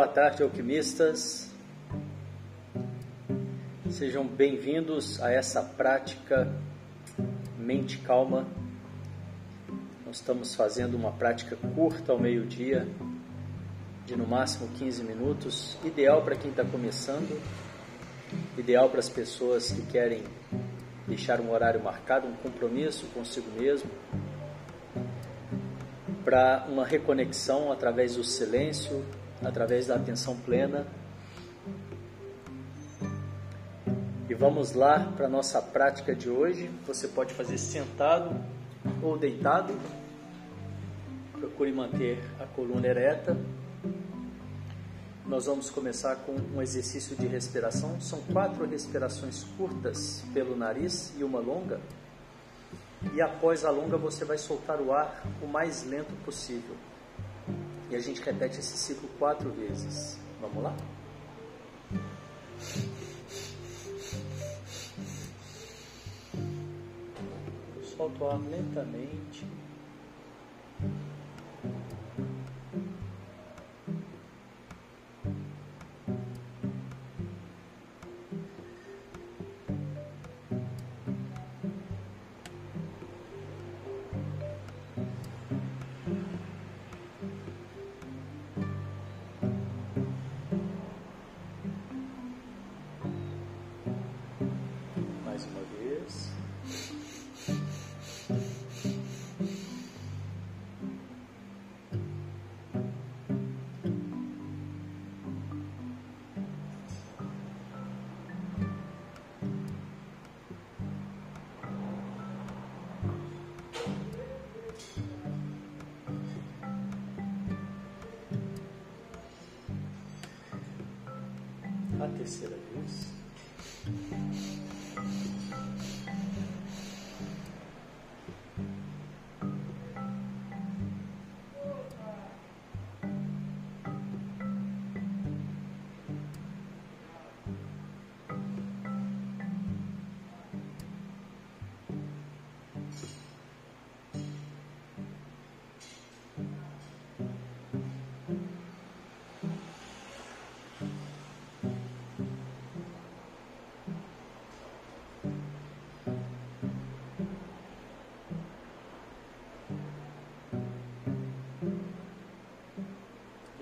Boa tarde, alquimistas. Sejam bem-vindos a essa prática Mente Calma. Nós estamos fazendo uma prática curta ao meio-dia, de no máximo 15 minutos, ideal para quem está começando, ideal para as pessoas que querem deixar um horário marcado, um compromisso consigo mesmo, para uma reconexão através do silêncio, através da atenção plena. E vamos lá para a nossa prática de hoje. Você pode fazer sentado ou deitado. Procure manter a coluna ereta. Nós vamos começar com um exercício de respiração. São quatro respirações curtas pelo nariz e uma longa. E após a longa, você vai soltar o ar o mais lento possível. E a gente repete esse ciclo quatro vezes. Vamos lá? Solta o ar lentamente.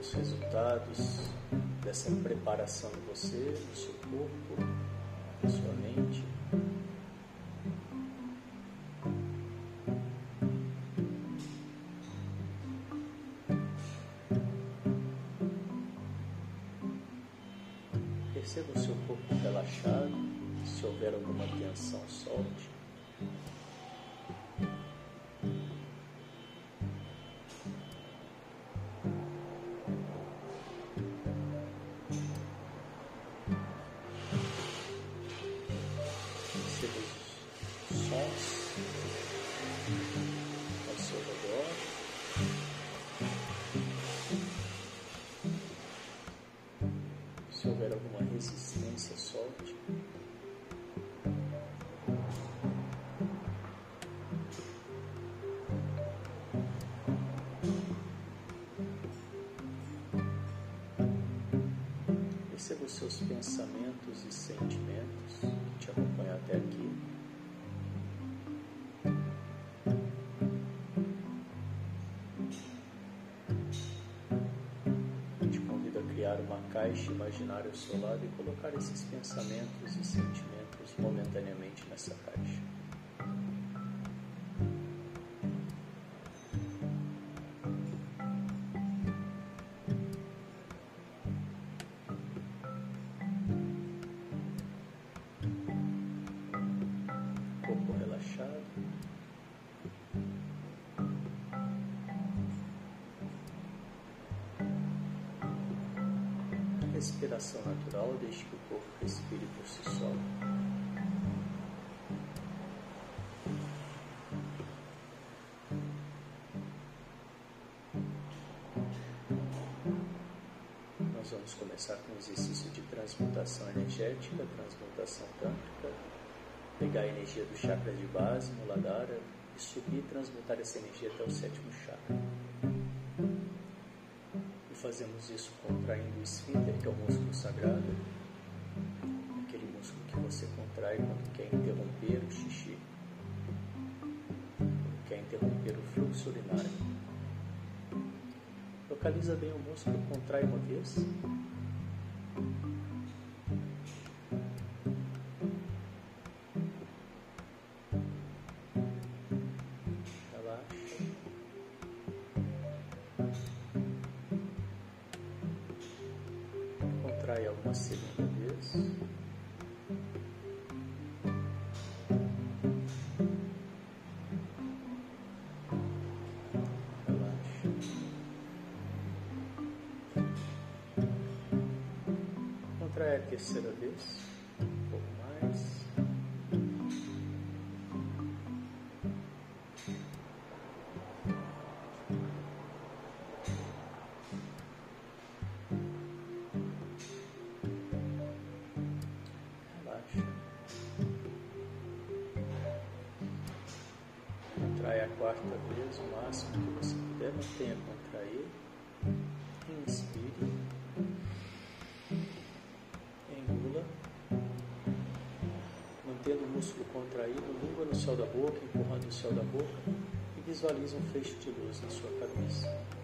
Os resultados dessa preparação de você, do seu corpo, alguma resistência, solte. Perceba os seus pensamentos e sentimentos que te acompanham até aqui. Caixa imaginária ao seu lado e colocar esses pensamentos e sentimentos momentaneamente nessa caixa. Respiração natural, deixe que o corpo respire por si só. Nós vamos começar com o exercício de transmutação energética, transmutação tântrica, pegar a energia do chakra de base, Muladhara, e subir e transmutar essa energia até o sétimo chakra fazemos isso contraindo o esfíncter, que é o músculo sagrado, aquele músculo que você contrai quando quer interromper o xixi, quer interromper o fluxo urinário. Localiza bem o músculo, contrai uma vez. A terceira vez. quarta vez, o máximo que você puder, mantenha contrair. Contraído, língua no céu da boca, empurrando o céu da boca e visualize um feixe de luz na sua cabeça.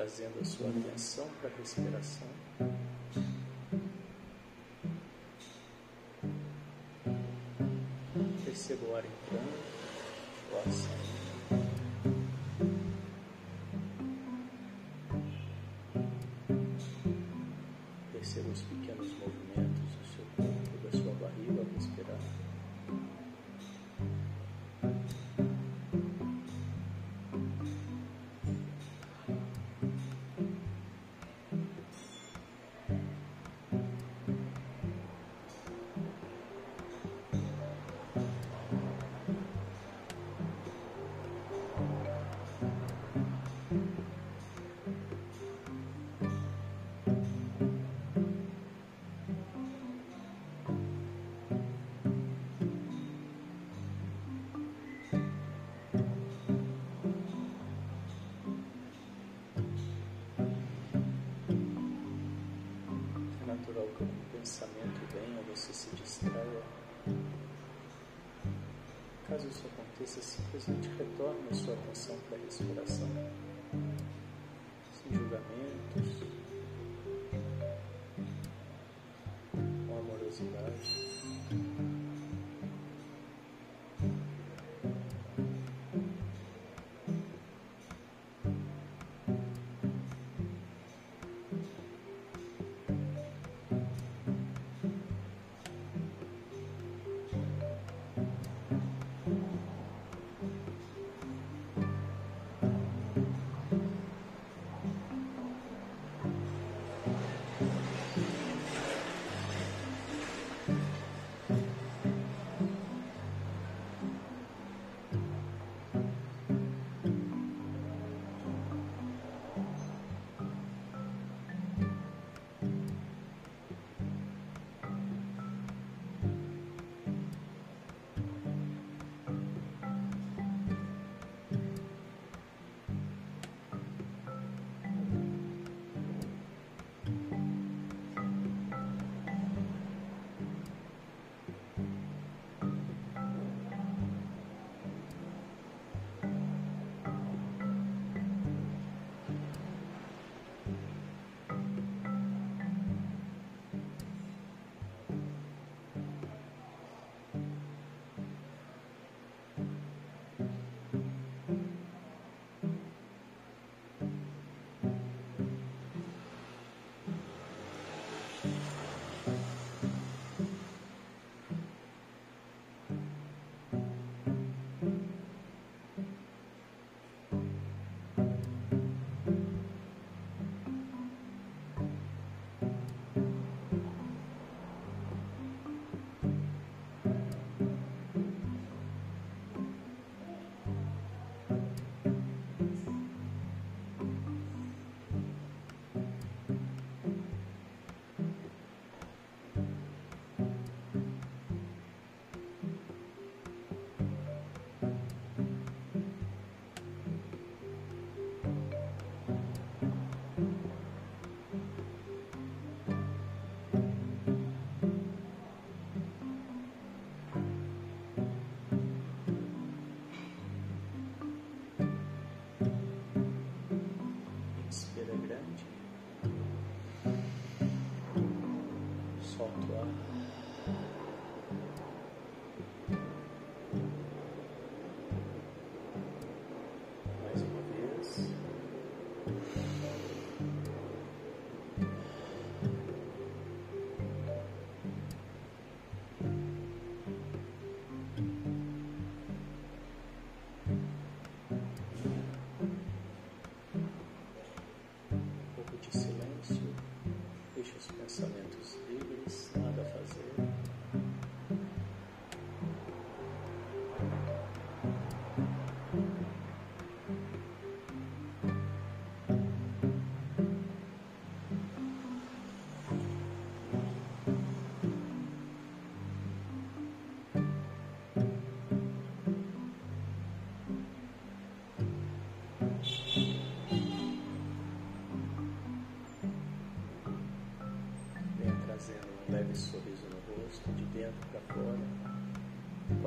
Trazendo a sua atenção para a respiração. Perceba o ar entrando, o ar saindo. Caso isso aconteça, simplesmente retorne a sua atenção para a respiração,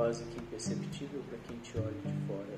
quase que imperceptível para quem te olha de fora.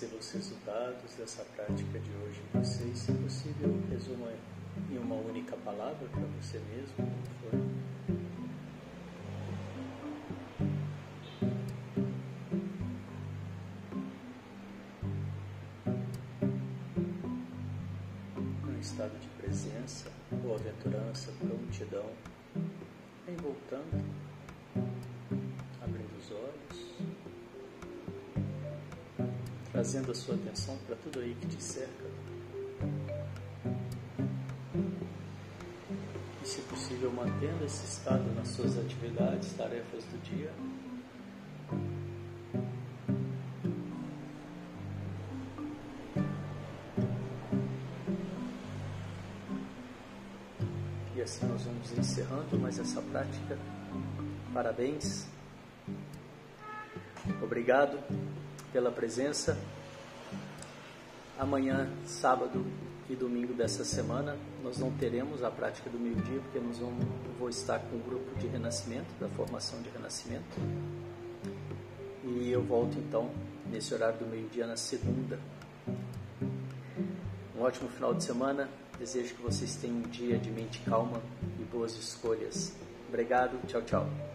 Perceba os resultados dessa prática de hoje em você e, se possível, resuma em uma única palavra para você mesmo, como. Um estado de presença, boa-aventurança, prontidão, vem voltando, trazendo a sua atenção para tudo aí que te cerca. E, se possível, mantendo esse estado nas suas atividades, tarefas do dia. E assim nós vamos encerrando mais essa prática. Parabéns. Obrigado pela presença. Amanhã, sábado e domingo dessa semana, nós não teremos a prática do meio-dia, porque nós vamos, vou estar com o grupo de renascimento, da formação de renascimento. E eu volto então nesse horário do meio-dia na segunda. Um ótimo final de semana. Desejo que vocês tenham um dia de mente calma e boas escolhas. Obrigado. Tchau, tchau.